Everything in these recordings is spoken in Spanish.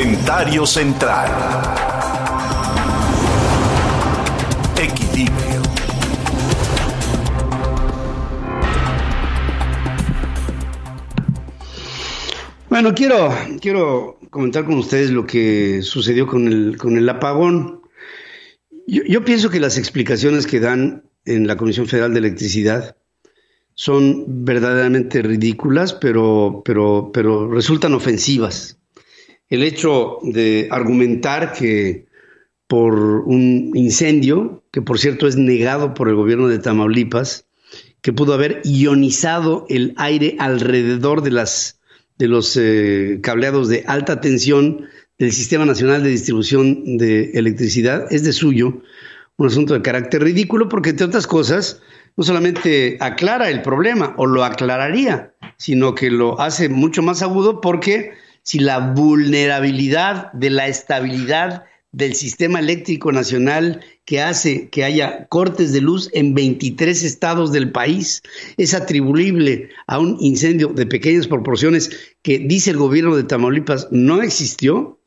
Comentario central. Equilibrio. Bueno, quiero, quiero comentar con ustedes lo que sucedió con el, con el apagón. Yo, yo pienso que las explicaciones que dan en la Comisión Federal de Electricidad son verdaderamente ridículas, pero, pero, pero resultan ofensivas. El hecho de argumentar que por un incendio, que por cierto es negado por el gobierno de Tamaulipas, que pudo haber ionizado el aire alrededor de, las, de los eh, cableados de alta tensión del Sistema Nacional de Distribución de Electricidad, es de suyo un asunto de carácter ridículo porque, entre otras cosas, no solamente aclara el problema o lo aclararía, sino que lo hace mucho más agudo porque si la vulnerabilidad de la estabilidad del sistema eléctrico nacional que hace que haya cortes de luz en 23 estados del país es atribuible a un incendio de pequeñas proporciones que dice el gobierno de Tamaulipas no existió,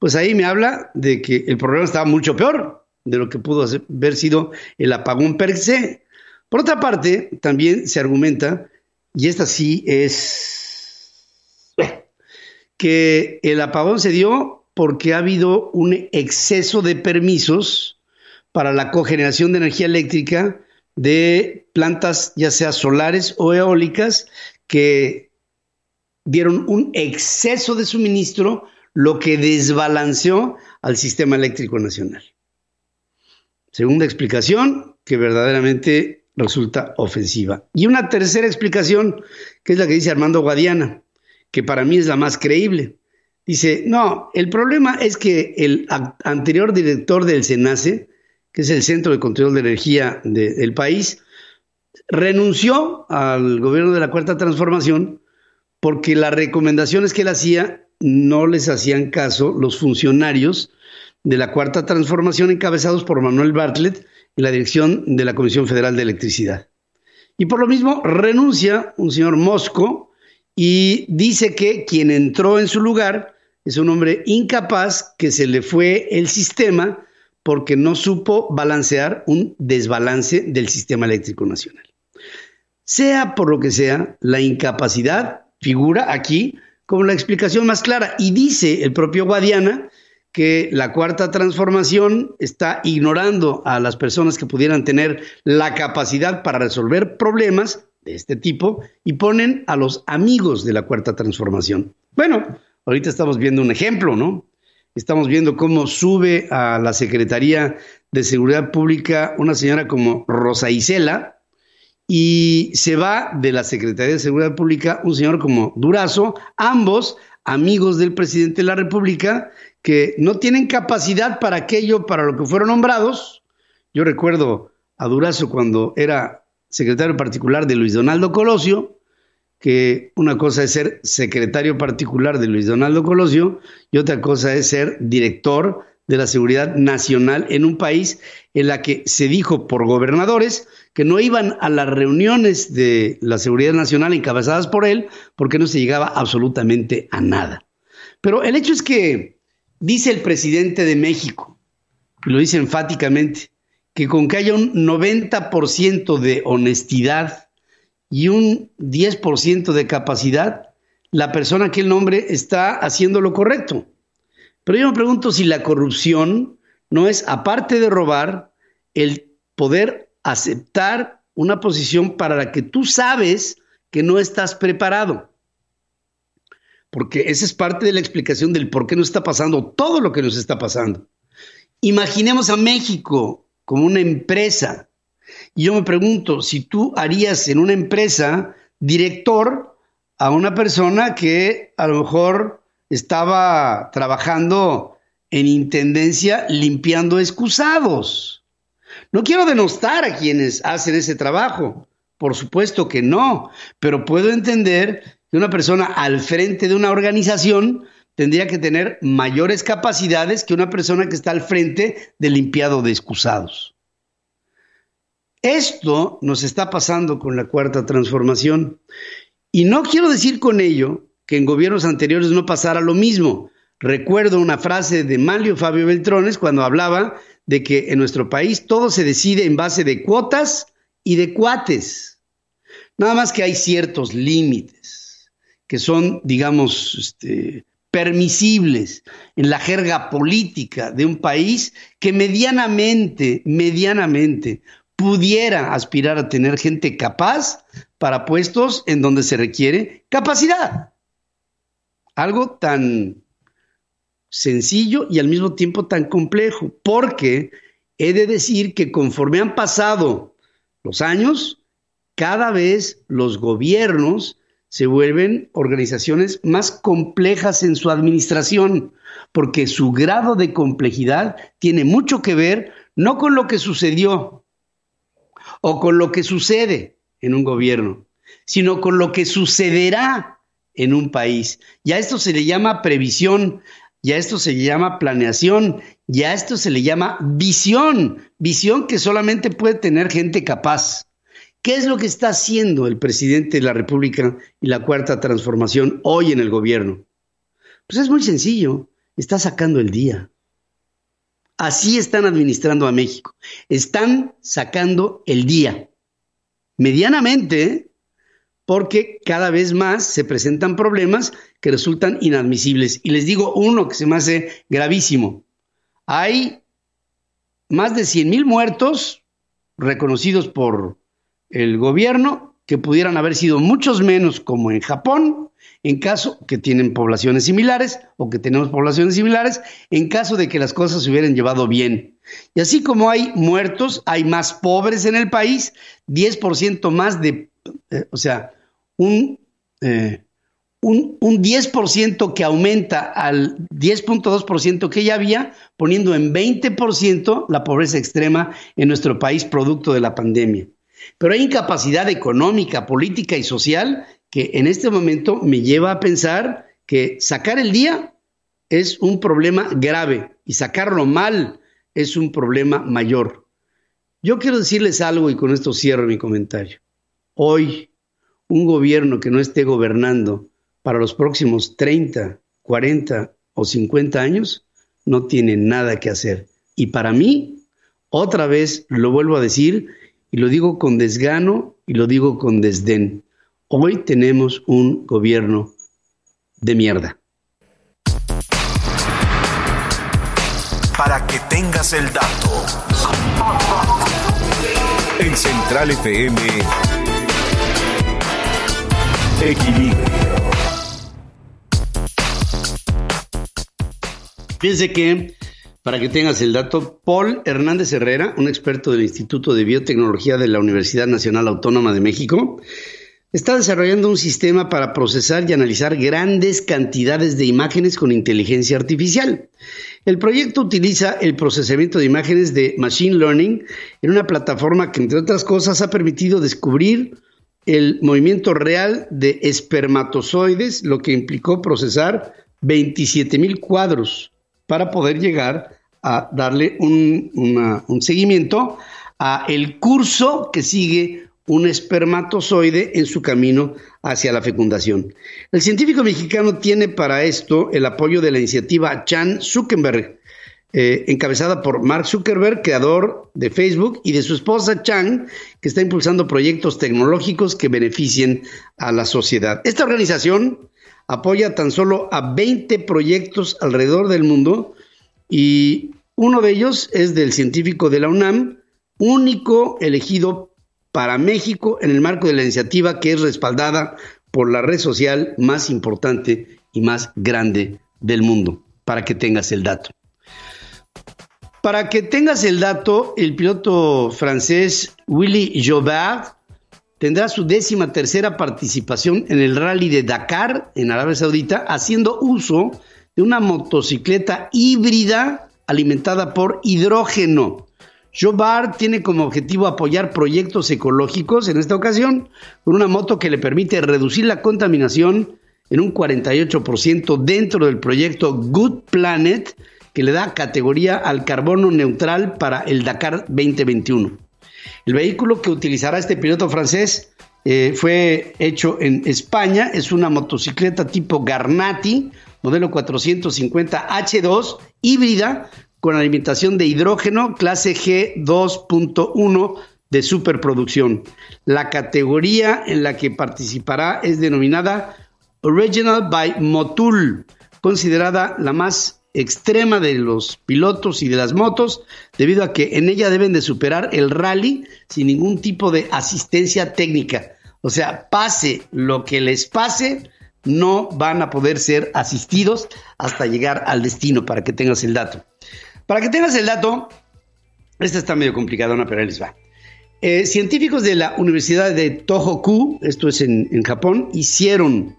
pues ahí me habla de que el problema estaba mucho peor de lo que pudo haber sido el apagón per se. Por otra parte, también se argumenta, y esta sí es que el apagón se dio porque ha habido un exceso de permisos para la cogeneración de energía eléctrica de plantas ya sea solares o eólicas que dieron un exceso de suministro, lo que desbalanceó al sistema eléctrico nacional. Segunda explicación, que verdaderamente resulta ofensiva. Y una tercera explicación, que es la que dice Armando Guadiana, que para mí es la más creíble. Dice, no, el problema es que el anterior director del SENACE, que es el Centro de Control de Energía de, del país, renunció al gobierno de la Cuarta Transformación porque las recomendaciones que él hacía no les hacían caso los funcionarios de la Cuarta Transformación encabezados por Manuel Bartlett, y la dirección de la Comisión Federal de Electricidad. Y por lo mismo renuncia un señor Mosco y dice que quien entró en su lugar es un hombre incapaz que se le fue el sistema porque no supo balancear un desbalance del sistema eléctrico nacional. Sea por lo que sea, la incapacidad figura aquí como la explicación más clara y dice el propio Guadiana que la cuarta transformación está ignorando a las personas que pudieran tener la capacidad para resolver problemas de este tipo y ponen a los amigos de la cuarta transformación. Bueno, ahorita estamos viendo un ejemplo, ¿no? Estamos viendo cómo sube a la Secretaría de Seguridad Pública una señora como Rosa Isela y se va de la Secretaría de Seguridad Pública un señor como Durazo, ambos amigos del presidente de la República que no tienen capacidad para aquello para lo que fueron nombrados. Yo recuerdo a Durazo cuando era secretario particular de Luis Donaldo Colosio, que una cosa es ser secretario particular de Luis Donaldo Colosio y otra cosa es ser director de la seguridad nacional en un país en la que se dijo por gobernadores que no iban a las reuniones de la seguridad nacional encabezadas por él porque no se llegaba absolutamente a nada. Pero el hecho es que Dice el presidente de México, lo dice enfáticamente, que con que haya un 90% de honestidad y un 10% de capacidad, la persona que él nombre está haciendo lo correcto. Pero yo me pregunto si la corrupción no es, aparte de robar, el poder aceptar una posición para la que tú sabes que no estás preparado porque esa es parte de la explicación del por qué nos está pasando todo lo que nos está pasando. Imaginemos a México como una empresa. Y yo me pregunto, si tú harías en una empresa director a una persona que a lo mejor estaba trabajando en intendencia limpiando excusados. No quiero denostar a quienes hacen ese trabajo, por supuesto que no, pero puedo entender una persona al frente de una organización tendría que tener mayores capacidades que una persona que está al frente del limpiado de excusados. Esto nos está pasando con la cuarta transformación. Y no quiero decir con ello que en gobiernos anteriores no pasara lo mismo. Recuerdo una frase de Manlio Fabio Beltrones cuando hablaba de que en nuestro país todo se decide en base de cuotas y de cuates. Nada más que hay ciertos límites que son, digamos, este, permisibles en la jerga política de un país que medianamente, medianamente pudiera aspirar a tener gente capaz para puestos en donde se requiere capacidad. Algo tan sencillo y al mismo tiempo tan complejo, porque he de decir que conforme han pasado los años, cada vez los gobiernos se vuelven organizaciones más complejas en su administración, porque su grado de complejidad tiene mucho que ver no con lo que sucedió o con lo que sucede en un gobierno, sino con lo que sucederá en un país. Y a esto se le llama previsión, y a esto se llama planeación, y a esto se le llama visión, visión que solamente puede tener gente capaz. ¿Qué es lo que está haciendo el presidente de la República y la cuarta transformación hoy en el gobierno? Pues es muy sencillo, está sacando el día. Así están administrando a México. Están sacando el día. Medianamente, porque cada vez más se presentan problemas que resultan inadmisibles. Y les digo uno que se me hace gravísimo. Hay más de 100 mil muertos reconocidos por el gobierno, que pudieran haber sido muchos menos como en Japón, en caso que tienen poblaciones similares o que tenemos poblaciones similares, en caso de que las cosas se hubieran llevado bien. Y así como hay muertos, hay más pobres en el país, 10% más de, eh, o sea, un, eh, un, un 10% que aumenta al 10.2% que ya había, poniendo en 20% la pobreza extrema en nuestro país producto de la pandemia. Pero hay incapacidad económica, política y social que en este momento me lleva a pensar que sacar el día es un problema grave y sacarlo mal es un problema mayor. Yo quiero decirles algo y con esto cierro mi comentario. Hoy, un gobierno que no esté gobernando para los próximos 30, 40 o 50 años no tiene nada que hacer. Y para mí, otra vez lo vuelvo a decir, y lo digo con desgano y lo digo con desdén. Hoy tenemos un gobierno de mierda. Para que tengas el dato. En Central FM. Equilibrio. Fíjense que para que tengas el dato, Paul Hernández Herrera, un experto del Instituto de Biotecnología de la Universidad Nacional Autónoma de México, está desarrollando un sistema para procesar y analizar grandes cantidades de imágenes con inteligencia artificial. El proyecto utiliza el procesamiento de imágenes de Machine Learning en una plataforma que, entre otras cosas, ha permitido descubrir el movimiento real de espermatozoides, lo que implicó procesar 27 mil cuadros para poder llegar a darle un, seguimiento a el curso que sigue un espermatozoide en su camino hacia la fecundación. El científico mexicano tiene para esto el apoyo de la iniciativa Chan Zuckerberg, eh, encabezada por Mark Zuckerberg, creador de Facebook, y de su esposa Chan, que está impulsando proyectos tecnológicos que beneficien a la sociedad. Esta organización apoya tan solo a 20 proyectos alrededor del mundo y uno de ellos es del científico de la UNAM, único elegido para México en el marco de la iniciativa que es respaldada por la red social más importante y más grande del mundo, para que tengas el dato. Para que tengas el dato, el piloto francés Willy Jobard tendrá su décima tercera participación en el rally de Dakar en Arabia Saudita, haciendo uso de una motocicleta híbrida alimentada por hidrógeno. Jobar tiene como objetivo apoyar proyectos ecológicos, en esta ocasión, con una moto que le permite reducir la contaminación en un 48% dentro del proyecto Good Planet, que le da categoría al carbono neutral para el Dakar 2021. El vehículo que utilizará este piloto francés eh, fue hecho en España, es una motocicleta tipo Garnati modelo 450H2, híbrida, con alimentación de hidrógeno, clase G2.1 de superproducción. La categoría en la que participará es denominada Original by Motul, considerada la más extrema de los pilotos y de las motos, debido a que en ella deben de superar el rally sin ningún tipo de asistencia técnica. O sea, pase lo que les pase, no van a poder ser asistidos hasta llegar al destino, para que tengas el dato. Para que tengas el dato, esta está medio complicada, pero ahí les va. Eh, científicos de la Universidad de Tohoku, esto es en, en Japón, hicieron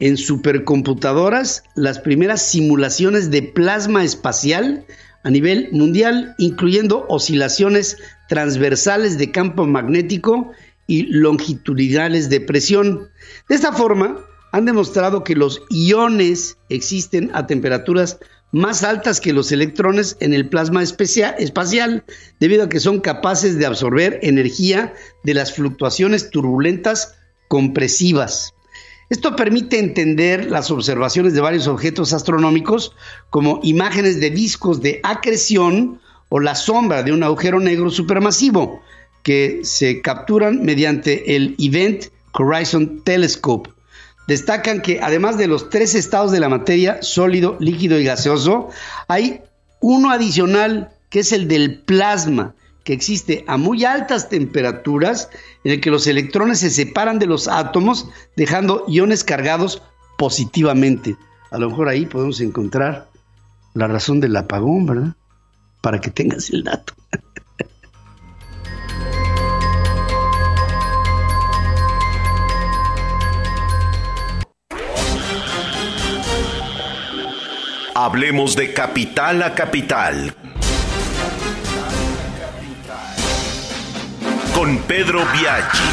en supercomputadoras las primeras simulaciones de plasma espacial a nivel mundial, incluyendo oscilaciones transversales de campo magnético y longitudinales de presión. De esta forma, han demostrado que los iones existen a temperaturas más altas que los electrones en el plasma espacial, debido a que son capaces de absorber energía de las fluctuaciones turbulentas compresivas. Esto permite entender las observaciones de varios objetos astronómicos como imágenes de discos de acreción o la sombra de un agujero negro supermasivo que se capturan mediante el Event Horizon Telescope. Destacan que además de los tres estados de la materia, sólido, líquido y gaseoso, hay uno adicional que es el del plasma, que existe a muy altas temperaturas en el que los electrones se separan de los átomos dejando iones cargados positivamente. A lo mejor ahí podemos encontrar la razón del apagón, ¿verdad? Para que tengas el dato. Hablemos de capital a capital con Pedro Biaggi.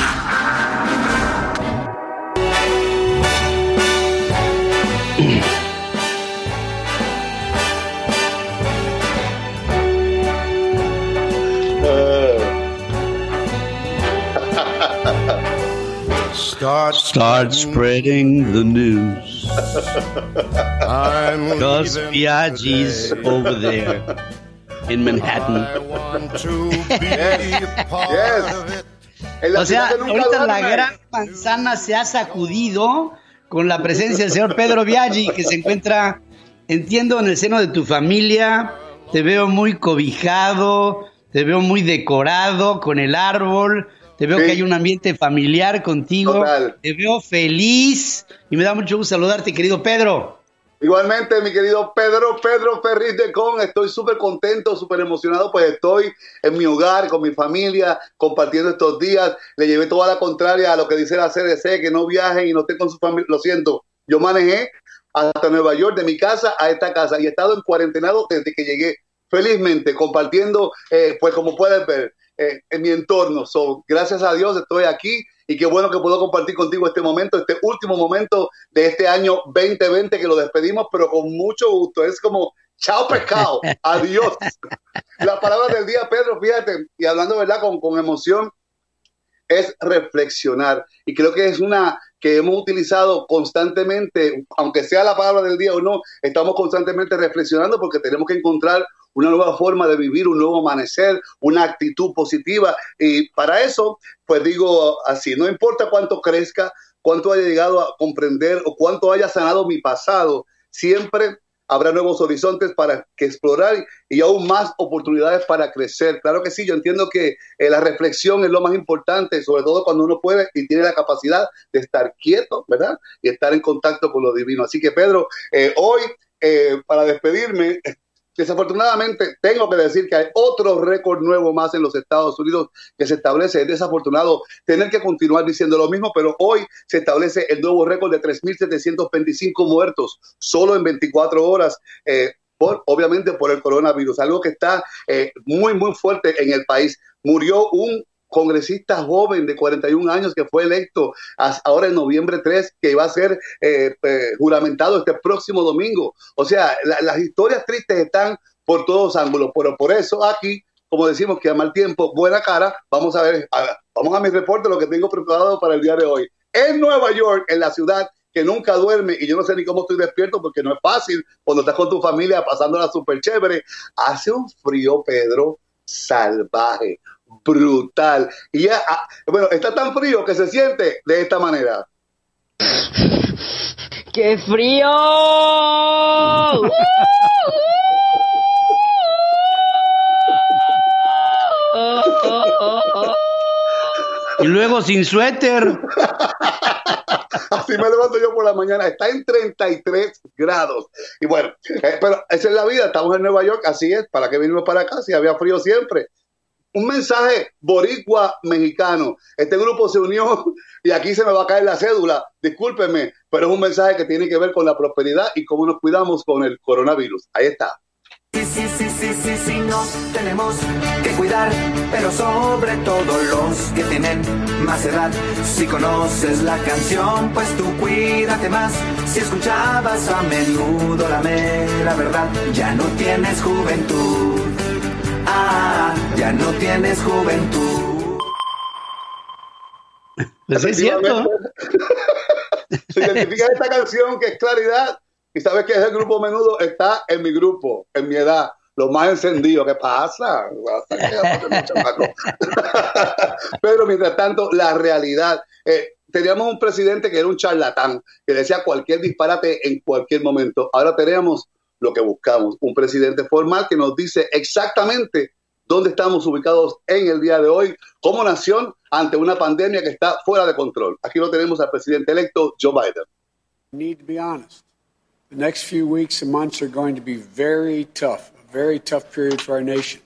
Start, Start spreading the news. Because Biaggi's over there in Manhattan. O sea, ahorita la gran manzana se ha sacudido con la presencia del señor Pedro Biaggi, que se encuentra, entiendo, en el seno de tu familia. Te veo muy cobijado, te veo muy decorado con el árbol. Te veo que hay un ambiente familiar contigo. Te veo feliz y me da mucho gusto saludarte, querido Pedro. Igualmente, mi querido Pedro, Pedro Ferriz de Con, estoy súper contento, súper emocionado, pues estoy en mi hogar, con mi familia, compartiendo estos días. Le llevé toda la contraria a lo que dice la CDC, que no viajen y no estén con su familia. Lo siento, yo manejé hasta Nueva York, de mi casa a esta casa, y he estado en cuarentenado desde que llegué, felizmente, compartiendo, eh, pues como puedes ver, eh, en mi entorno. So, gracias a Dios estoy aquí y qué bueno que puedo compartir contigo este momento, este último momento de este año 2020 que lo despedimos, pero con mucho gusto. Es como, chao pescado, adiós. La palabra del día, Pedro, fíjate, y hablando verdad con, con emoción, es reflexionar. Y creo que es una que hemos utilizado constantemente, aunque sea la palabra del día o no, estamos constantemente reflexionando porque tenemos que encontrar una nueva forma de vivir, un nuevo amanecer, una actitud positiva. Y para eso, pues digo así, no importa cuánto crezca, cuánto haya llegado a comprender o cuánto haya sanado mi pasado, siempre habrá nuevos horizontes para que explorar y aún más oportunidades para crecer. Claro que sí, yo entiendo que eh, la reflexión es lo más importante, sobre todo cuando uno puede y tiene la capacidad de estar quieto, ¿verdad? Y estar en contacto con lo divino. Así que Pedro, eh, hoy, eh, para despedirme, Desafortunadamente, tengo que decir que hay otro récord nuevo más en los Estados Unidos que se establece. Es desafortunado tener que continuar diciendo lo mismo, pero hoy se establece el nuevo récord de 3.725 muertos solo en 24 horas. Eh, por, obviamente por el coronavirus, algo que está eh, muy, muy fuerte en el país. Murió un congresista joven de 41 años que fue electo ahora en noviembre 3, que va a ser eh, juramentado este próximo domingo. O sea, las historias tristes están por todos ángulos, pero por eso aquí, como decimos que a mal tiempo, buena cara, vamos a ver, vamos a mi reporte, lo que tengo preparado para el día de hoy. En Nueva York, en la ciudad que nunca duerme y yo no sé ni cómo estoy despierto porque no es fácil cuando estás con tu familia pasándola súper chévere. Hace un frío, Pedro, salvaje, brutal. Y ya, ah, bueno, está tan frío que se siente de esta manera. ¡Qué frío! y luego sin suéter. Así me levanto yo por la mañana. Está en 33 grados. Y bueno, eh, pero esa es la vida. Estamos en Nueva York, así es. ¿Para qué vinimos para acá si había frío siempre? Un mensaje boricua mexicano. Este grupo se unió y aquí se me va a caer la cédula. Discúlpenme, pero es un mensaje que tiene que ver con la prosperidad y cómo nos cuidamos con el coronavirus. Ahí está. Sí, sí, sí, sí, sí, sí, nos tenemos que cuidar, pero sobre todo los que tienen más edad. Si conoces la canción, pues tú cuídate más. Si escuchabas a menudo la mera verdad, ya no tienes juventud. Ya no tienes juventud. Pues es cierto. Se identifica esta canción que es claridad y sabes que ese grupo menudo está en mi grupo, en mi edad, lo más encendido. ¿Qué pasa? Pero mientras tanto, la realidad. Eh, teníamos un presidente que era un charlatán, que decía cualquier disparate en cualquier momento. Ahora tenemos lo que buscamos, un presidente formal que nos dice exactamente dónde estamos ubicados en el día de hoy como nación ante una pandemia que está fuera de control. Aquí lo tenemos al presidente electo Joe Biden. Need to be honest. The next few weeks and months are going to be very tough, a very tough period for our nation,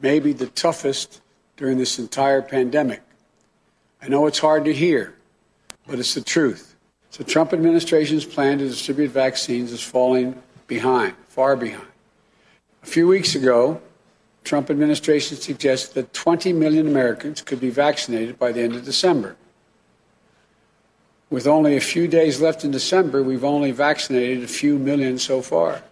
maybe the toughest during this entire pandemic. I know it's hard to hear, but it's the truth. The Trump administration's plan to distribute vaccines is falling behind, far behind. A few weeks ago, Trump administration suggested that 20 million Americans could be vaccinated by the end of December. With only a few days left in December, we've only vaccinated a few million so far.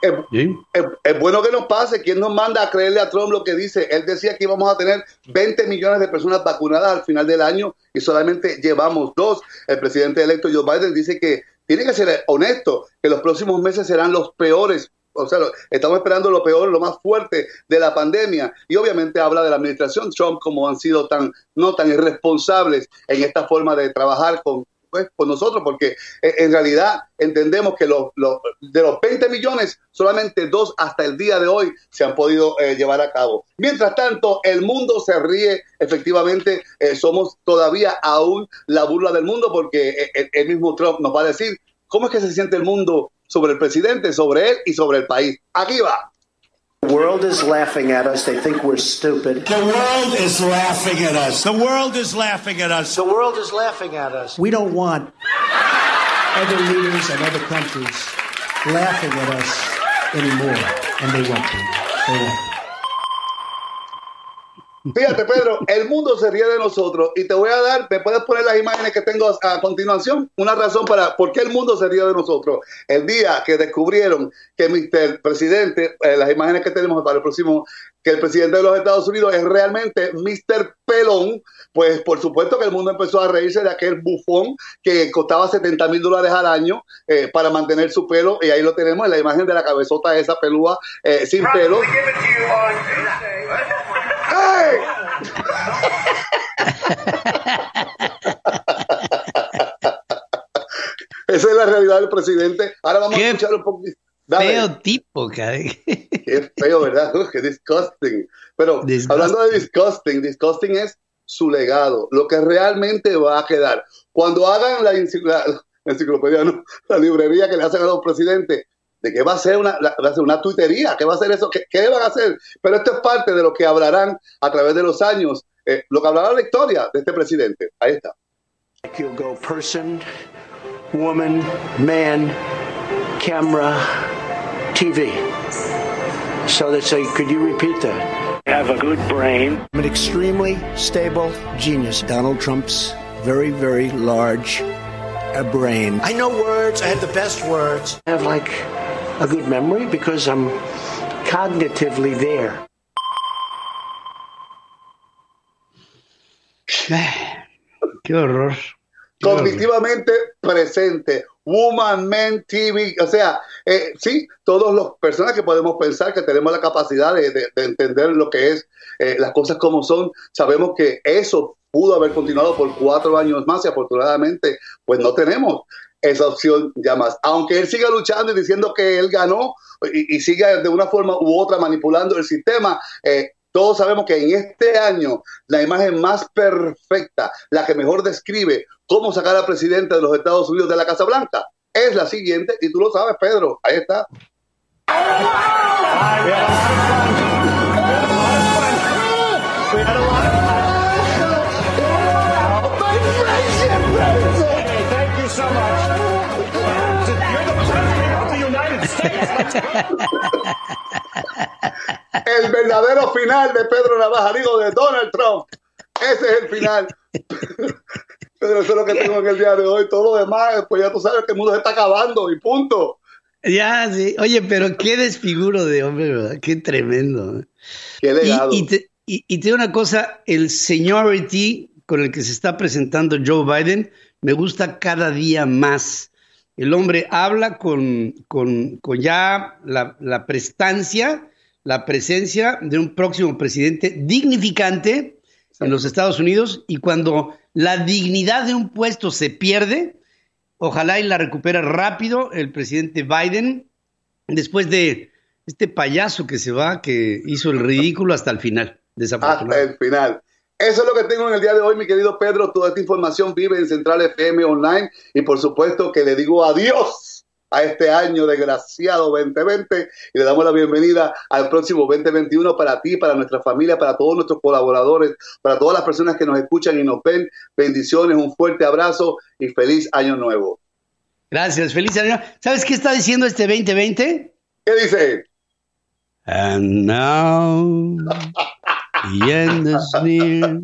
Es, es, es, bueno que nos pase. ¿Quién nos manda a creerle a Trump lo que dice? Él decía que íbamos a tener 20 millones de personas vacunadas al final del año y solamente llevamos dos. El presidente electo Joe Biden dice que tiene que ser honesto, que los próximos meses serán los peores o sea, estamos esperando lo peor, lo más fuerte de la pandemia. Y obviamente habla de la administración Trump como han sido tan, no tan irresponsables en esta forma de trabajar con, pues, con nosotros, porque eh, en realidad entendemos que los, los, de los 20 millones, solamente dos hasta el día de hoy se han podido eh, llevar a cabo. Mientras tanto, el mundo se ríe, efectivamente, eh, somos todavía aún la burla del mundo, porque el, el mismo Trump nos va a decir cómo es que se siente el mundo sobre el presidente, sobre él y sobre el país. Aquí va. The world is laughing at us. They think we're stupid. The world is laughing at us. The world is laughing at us. The world is laughing at us. We don't want other leaders and other countries laughing at us anymore, and they won't be. They won't be. Fíjate, Pedro, el mundo se ríe de nosotros y te voy a dar, me puedes poner las imágenes que tengo a continuación, una razón para por qué el mundo se ríe de nosotros. El día que descubrieron que Mr. Presidente, eh, las imágenes que tenemos para el próximo, que el presidente de los Estados Unidos es realmente Mr. Pelón, pues por supuesto que el mundo empezó a reírse de aquel bufón que costaba 70 mil dólares al año eh, para mantener su pelo, y ahí lo tenemos en la imagen de la cabezota esa pelúa eh, sin pelo. ¡Hey! Esa es la realidad del presidente. Ahora vamos Qué a escuchar un poquito. Feo tipo, caray. Qué feo, ¿verdad? Uf, qué disgusting. Pero Disgusting. hablando de disgusting, disgusting es su legado, lo que realmente va a quedar. Cuando hagan la enciclopedia, no, la librería que le hacen a los presidentes, de qué va a ser una, va a ser una tuitería, qué va a ser eso, qué, qué van a hacer. Pero esto es parte de lo que hablarán a través de los años, eh, lo que hablará la historia de este presidente. Ahí está. You'll go person, woman, man, camera, TV. So they say, could you repeat that? have a good brain. I'm an extremely stable genius. Donald Trump's very, very large uh, brain. I know words. I have the best words. I have like a good memory because I'm cognitively there. Qué horror. cognitivamente presente. Woman, Men, TV, o sea, eh, sí, todos los personas que podemos pensar que tenemos la capacidad de, entender lo que es eh, las cosas como son, sabemos que eso pudo haber continuado por cuatro años más y afortunadamente pues no tenemos esa opción ya más. Aunque él siga luchando y diciendo que él ganó y, siga de una forma u otra manipulando el sistema, eh, todos sabemos que en este año la imagen más perfecta, la que mejor describe cómo sacar al presidente de los Estados Unidos de la Casa Blanca, es la siguiente, y tú lo sabes, Pedro, ahí está. el verdadero final de Pedro Navaja, digo, de Donald Trump. Ese es el final. Pero eso es lo que tengo en el día de hoy. Todo lo demás, pues ya tú sabes que el mundo se está acabando y punto. Ya, sí. Oye, pero qué desfiguro de hombre, ¿verdad? Qué tremendo. Qué legado. Y, te, y, te digo una cosa, el seniority con el que se está presentando Joe Biden me gusta cada día más. El hombre habla con, con, con ya la, la prestancia la presencia de un próximo presidente dignificante en los Estados Unidos y cuando la dignidad de un puesto se pierde, ojalá y la recupera rápido el presidente Biden después de este payaso que se va, que hizo el ridículo hasta el final. Hasta el final. Eso es lo que tengo en el día de hoy, mi querido Pedro. Toda esta información vive en Central FM Online y por supuesto que le digo adiós a este año desgraciado 2020 y le damos la bienvenida al próximo 2021 para ti, para nuestra familia, para todos nuestros colaboradores, para todas las personas que nos escuchan y nos ven. Bendiciones, un fuerte abrazo y feliz año nuevo. Gracias, feliz año. ¿Sabes qué está diciendo este 2020? ¿Qué dice? And now the end is near,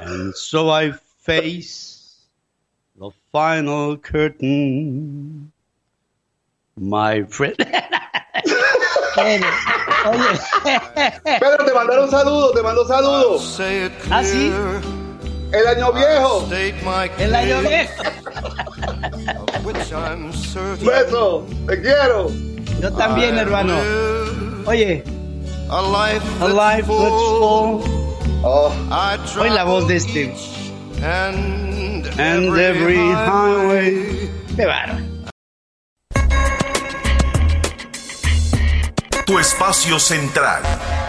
and so I face The final curtain, my friend. Oye. Pedro, te mandaron saludos, te mandó saludos. ¿Ah, sí? El año viejo. El año viejo. Beso, te quiero. Yo también, hermano. Oye. A life that's full. Oh. Oye la voz de este. And, every highway. Qué Tu espacio central.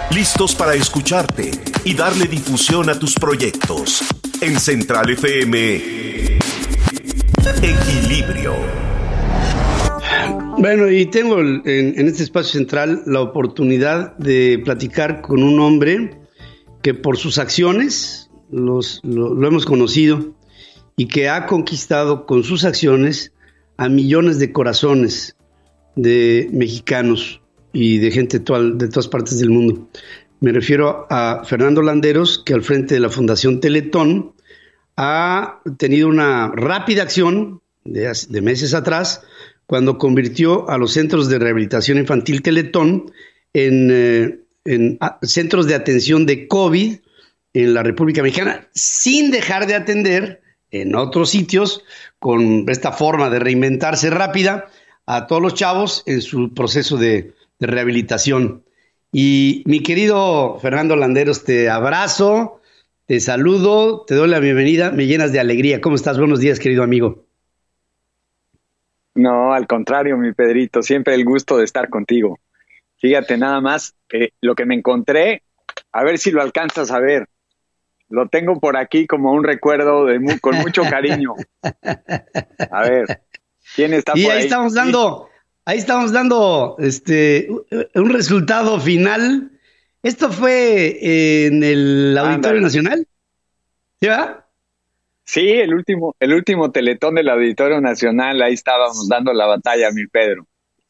Listos para escucharte y darle difusión a tus proyectos. En Central FM. Equilibrio. Bueno, y tengo en, este espacio central la oportunidad de platicar con un hombre que por sus acciones, los, lo, hemos conocido y que ha conquistado con sus acciones a millones de corazones de mexicanos y de gente de todas partes del mundo. Me refiero a Fernando Landeros, que al frente de la Fundación Teletón ha tenido una rápida acción de meses atrás, cuando convirtió a los centros de rehabilitación infantil Teletón en, eh, en centros de atención de COVID en la República Mexicana, sin dejar de atender en otros sitios con esta forma de reinventarse rápida a todos los chavos en su proceso de, rehabilitación. Y mi querido Fernando Landeros, te abrazo, te saludo, te doy la bienvenida, me llenas de alegría. ¿Cómo estás? Buenos días, querido amigo. No, al contrario, mi Pedrito, siempre el gusto de estar contigo. Fíjate nada más, eh, lo que me encontré, a ver si lo alcanzas a ver. Lo tengo por aquí como un recuerdo de con mucho cariño. A ver, ¿quién está y por ahí? ahí estamos dando, ahí estamos dando este un resultado final. Esto fue en el Auditorio Nacional. ¿Sí va? Sí, el último, el último teletón del Auditorio Nacional, ahí estábamos dando la batalla, mi Pedro.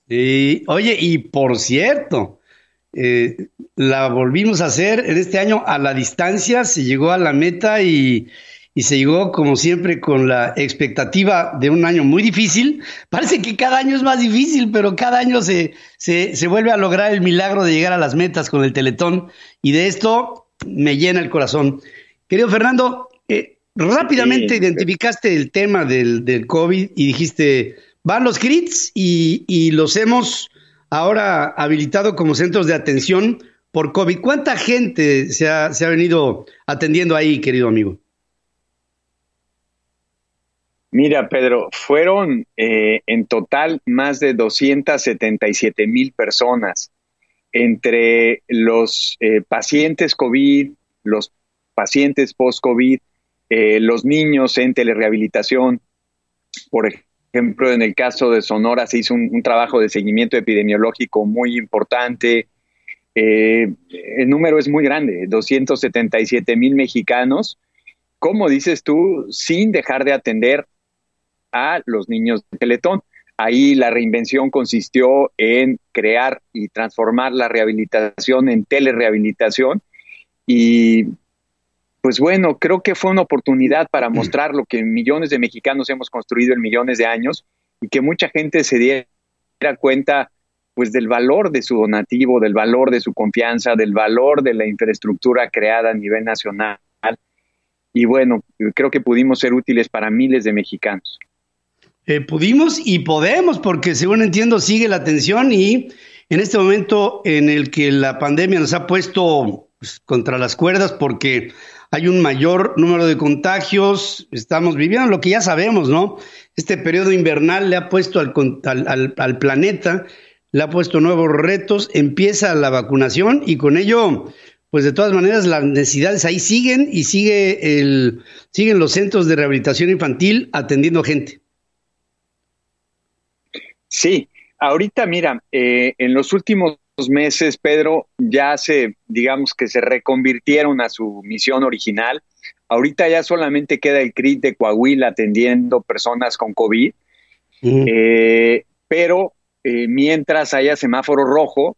Y, oye, y por cierto, eh, la volvimos a hacer en este año a la distancia, se llegó a la meta y, se llegó como siempre con la expectativa de un año muy difícil. Parece que cada año es más difícil, pero cada año se, se, vuelve a lograr el milagro de llegar a las metas con el Teletón y de esto me llena el corazón. Querido Fernando, eh, rápidamente identificaste el tema del, del, COVID y dijiste, van los CRITs y, y los hemos ahora habilitado como centros de atención por COVID. ¿Cuánta gente se ha, se ha venido atendiendo ahí, querido amigo? Mira, Pedro, fueron eh, en total más de 277 mil personas entre los eh, pacientes COVID, los pacientes post-COVID, eh, los niños en telerehabilitación. Por ejemplo, en el caso de Sonora se hizo un, trabajo de seguimiento epidemiológico muy importante. el número es muy grande, 277 mil mexicanos, como dices tú, sin dejar de atender a los niños de Teletón. Ahí la reinvención consistió en crear y transformar la rehabilitación en telerehabilitación y pues bueno, creo que fue una oportunidad para mostrar lo que millones de mexicanos hemos construido en millones de años y que mucha gente se diera cuenta pues del valor de su donativo, del valor de su confianza, del valor de la infraestructura creada a nivel nacional. Y bueno, creo que pudimos ser útiles para miles de mexicanos. Eh, pudimos y podemos, porque según entiendo sigue la tensión y en este momento en el que la pandemia nos ha puesto pues, contra las cuerdas porque hay un mayor número de contagios, estamos viviendo lo que ya sabemos, ¿no? Este periodo invernal le ha puesto al, al, al planeta, le ha puesto nuevos retos, empieza la vacunación y con ello pues de todas maneras las necesidades ahí siguen y sigue el, siguen los centros de rehabilitación infantil atendiendo gente. Sí, ahorita mira, eh, en los últimos meses, Pedro, ya se, digamos que se reconvirtieron a su misión original. Ahorita ya solamente queda el CRIT de Coahuila atendiendo personas con COVID, eh, pero eh, mientras haya semáforo rojo,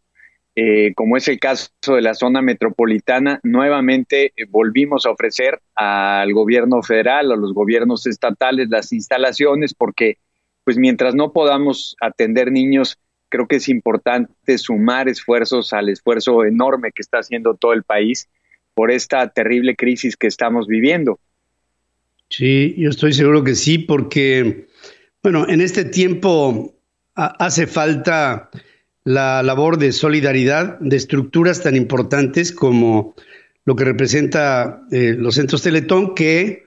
como es el caso de la zona metropolitana, nuevamente volvimos a ofrecer al gobierno federal, a los gobiernos estatales las instalaciones, porque pues mientras no podamos atender niños, creo que es importante sumar esfuerzos al esfuerzo enorme que está haciendo todo el país por esta terrible crisis que estamos viviendo. Sí, yo estoy seguro que sí, porque, bueno, en este tiempo hace falta la labor de solidaridad de estructuras tan importantes como lo que representa eh, los centros Teletón, que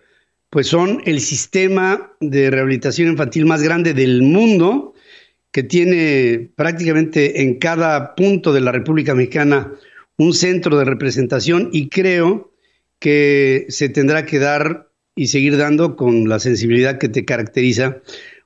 pues son el sistema de rehabilitación infantil más grande del mundo, que tiene prácticamente en cada punto de la República Mexicana un centro de representación y creo que se tendrá que dar y seguir dando con la sensibilidad que te caracteriza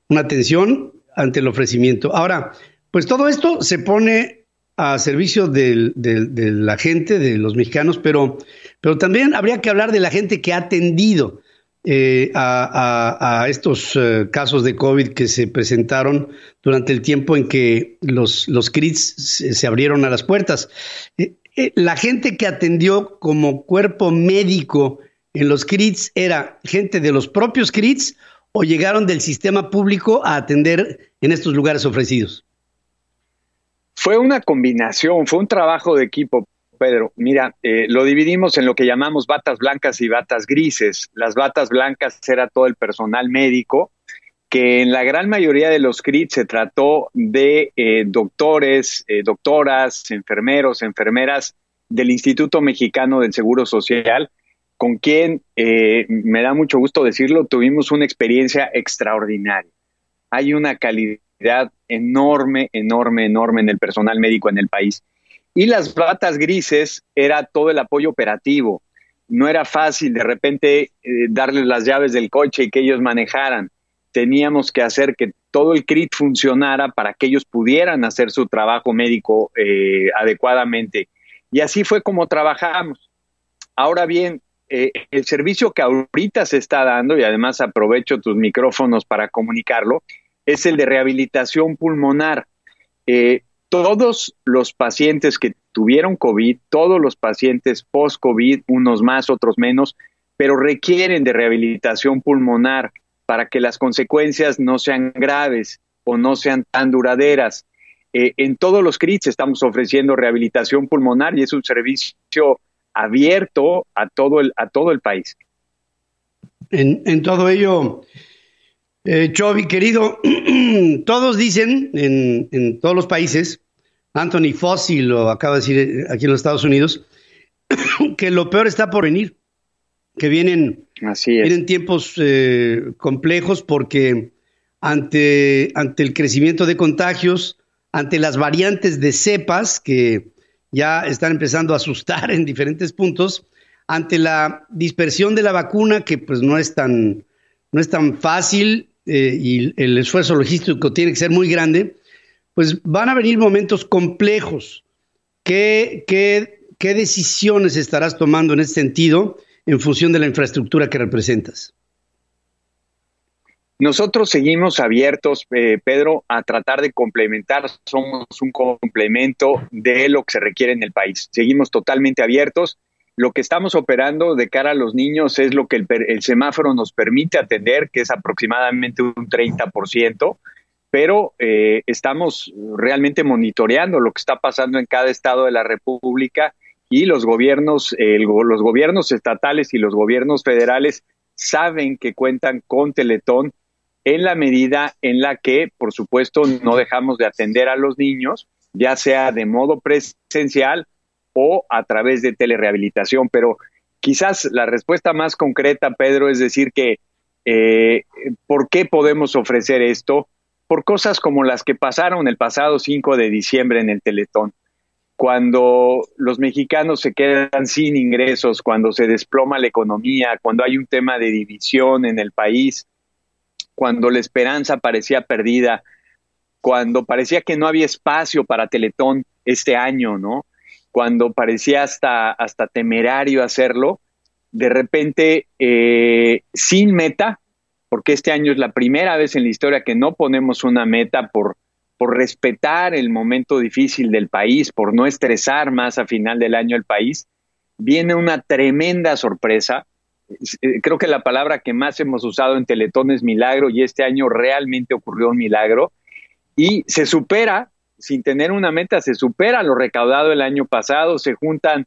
una atención ante el ofrecimiento. Ahora, pues todo esto se pone a servicio de la gente, de los mexicanos, pero, pero también habría que hablar de la gente que ha atendido eh, a, estos eh, casos de COVID que se presentaron durante el tiempo en que los, los CRITs se, abrieron a las puertas. Eh, la gente que atendió como cuerpo médico en los CRITs era gente de los propios CRITs o llegaron del sistema público a atender en estos lugares ofrecidos. Fue una combinación, fue un trabajo de equipo, Pedro, mira, eh, lo dividimos en lo que llamamos batas blancas y batas grises. Las batas blancas era todo el personal médico, que en la gran mayoría de los CRIT se trató de eh, doctores, eh, doctoras, enfermeros, enfermeras del Instituto Mexicano del Seguro Social, con quien, me da mucho gusto decirlo, tuvimos una experiencia extraordinaria. Hay una calidad enorme, enorme, enorme en el personal médico en el país. Y las batas grises era todo el apoyo operativo. No era fácil de repente eh, darles las llaves del coche y que ellos manejaran. Teníamos que hacer que todo el CRIT funcionara para que ellos pudieran hacer su trabajo médico eh, adecuadamente. Y así fue como trabajamos. Ahora bien, eh, el servicio que ahorita se está dando, y además aprovecho tus micrófonos para comunicarlo, es el de rehabilitación pulmonar todos los pacientes que tuvieron COVID, todos los pacientes post-COVID, unos más, otros menos, pero requieren de rehabilitación pulmonar para que las consecuencias no sean graves o no sean tan duraderas. Eh, en todos los CRITs estamos ofreciendo rehabilitación pulmonar y es un servicio abierto a todo el, a todo el país. En, todo ello, eh, Chovi, querido, todos dicen en, todos los países, Anthony Fossi lo acaba de decir eh, aquí en los Estados Unidos, que lo peor está por venir, que vienen, vienen tiempos eh, complejos porque ante, ante el crecimiento de contagios, ante las variantes de cepas que ya están empezando a asustar en diferentes puntos, ante la dispersión de la vacuna, que pues no es tan, no es tan fácil eh, y el esfuerzo logístico tiene que ser muy grande, pues van a venir momentos complejos. ¿Qué, qué, qué decisiones estarás tomando en ese sentido en función de la infraestructura que representas? Nosotros seguimos abiertos, eh, Pedro, a tratar de complementar, somos un complemento de lo que se requiere en el país. Seguimos totalmente abiertos. Lo que estamos operando de cara a los niños es lo que el, semáforo nos permite atender, que es aproximadamente un 30%, pero eh, estamos realmente monitoreando lo que está pasando en cada estado de la República y los gobiernos, los gobiernos estatales y los gobiernos federales saben que cuentan con Teletón en la medida en la que, por supuesto, no dejamos de atender a los niños, ya sea de modo presencial o a través de telerehabilitación. Pero quizás la respuesta más concreta, Pedro, es decir que, eh, ¿por qué podemos ofrecer esto? Por cosas como las que pasaron el pasado 5 de diciembre en el Teletón cuando los mexicanos se quedan sin ingresos, cuando se desploma la economía, cuando hay un tema de división en el país, cuando la esperanza parecía perdida, cuando parecía que no había espacio para Teletón este año, ¿no? Cuando parecía hasta, hasta temerario hacerlo, de repente, eh, sin meta, porque este año es la primera vez en la historia que no ponemos una meta por, por respetar el momento difícil del país, por no estresar más a final del año el país, viene una tremenda sorpresa. Eh, creo que la palabra que más hemos usado en Teletón es milagro y este año realmente ocurrió un milagro. Y se supera, sin tener una meta, se supera lo recaudado el año pasado, se juntan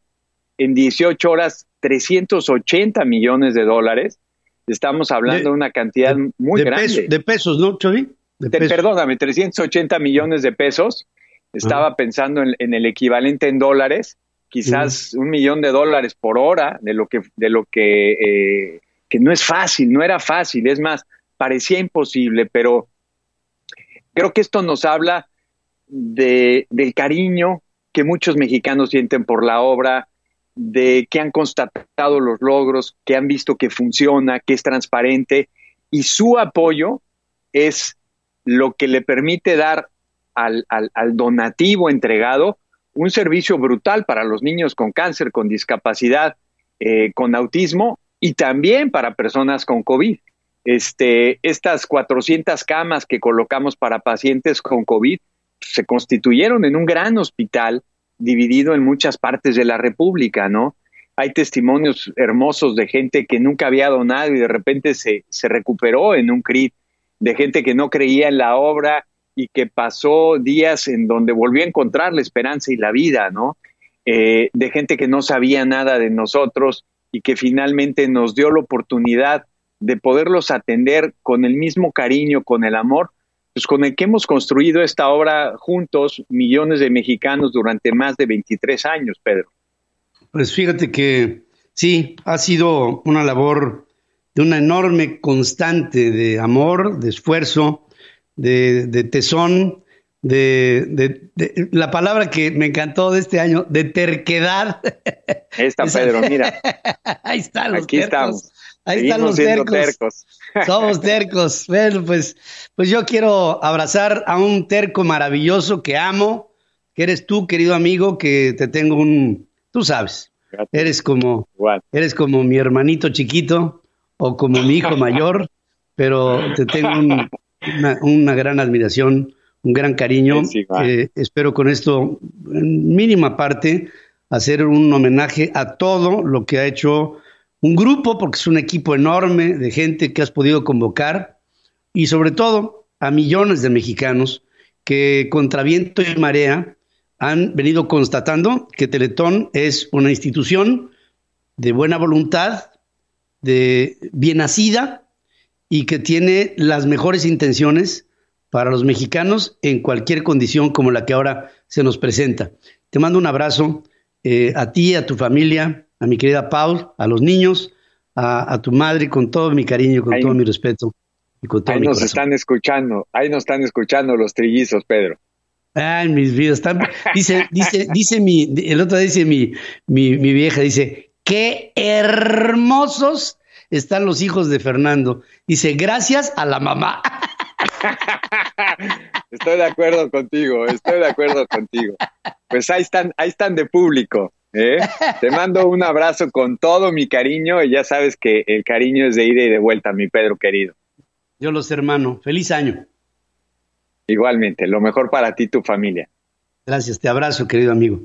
en 18 horas 380 millones de dólares. Estamos hablando de, una cantidad muy grande. de pesos, ¿no, Chavi? perdóname, 380 millones de pesos. Estaba pensando en el equivalente en dólares quizás un millón de dólares por hora, de lo que, de lo que, eh, que no es fácil, no era fácil, es más, parecía imposible, pero creo que esto nos habla de, del cariño que muchos mexicanos sienten por la obra, de que han constatado los logros, que han visto que funciona, que es transparente, y su apoyo es lo que le permite dar al, donativo entregado un servicio brutal para los niños con cáncer, con discapacidad, eh, con autismo y también para personas con COVID. Este, estas 400 camas que colocamos para pacientes con COVID se constituyeron en un gran hospital dividido en muchas partes de la República, ¿no? Hay testimonios hermosos de gente que nunca había donado y de repente se, se recuperó en un CRIT, de gente que no creía en la obra y que pasó días en donde volvió a encontrar la esperanza y la vida, ¿no? Eh, de gente que no sabía nada de nosotros y que finalmente nos dio la oportunidad de poderlos atender con el mismo cariño, con el amor, pues con el que hemos construido esta obra juntos, millones de mexicanos durante más de 23 años, Pedro. Pues fíjate que sí, ha sido una labor de una enorme constante de amor, de esfuerzo, de, tesón, de, la palabra que me encantó de este año, de terquedad. Ahí está Pedro, mira. Ahí están los Aquí tercos. Estamos. Ahí están los tercos. Somos tercos. Bueno, pues, pues yo quiero abrazar a un terco maravilloso que amo, que eres tú, querido amigo, que te tengo un, tú sabes, eres como, eres como mi hermanito chiquito o como mi hijo mayor, pero te tengo un, una, gran admiración, un gran cariño. Eh, espero con esto, en mínima parte, hacer un homenaje a todo lo que ha hecho un grupo, porque es un equipo enorme de gente que has podido convocar, y sobre todo a millones de mexicanos que contra viento y marea han venido constatando que Teletón es una institución de buena voluntad, de bien nacida y que tiene las mejores intenciones para los mexicanos en cualquier condición como la que ahora se nos presenta. Te mando un abrazo eh, a ti, a tu familia, a mi querida Paul, a los niños, a, tu madre, con todo mi cariño, con todo mi respeto. Y con todo ahí nos están escuchando, ahí nos están escuchando los trillizos, Pedro. Ay, mis vidas, están, dice, dice, dice mi, el otro día dice mi, mi, mi vieja, dice, qué hermosos están los hijos de Fernando. Dice, gracias a la mamá. Estoy de acuerdo contigo, estoy de acuerdo contigo. Pues ahí están, ahí están de público. ¿Eh? Te mando un abrazo con todo mi cariño y ya sabes que el cariño es de ida y de vuelta, mi Pedro querido. Yo los hermano, feliz año. Igualmente, lo mejor para ti y tu familia. Gracias, te abrazo, querido amigo.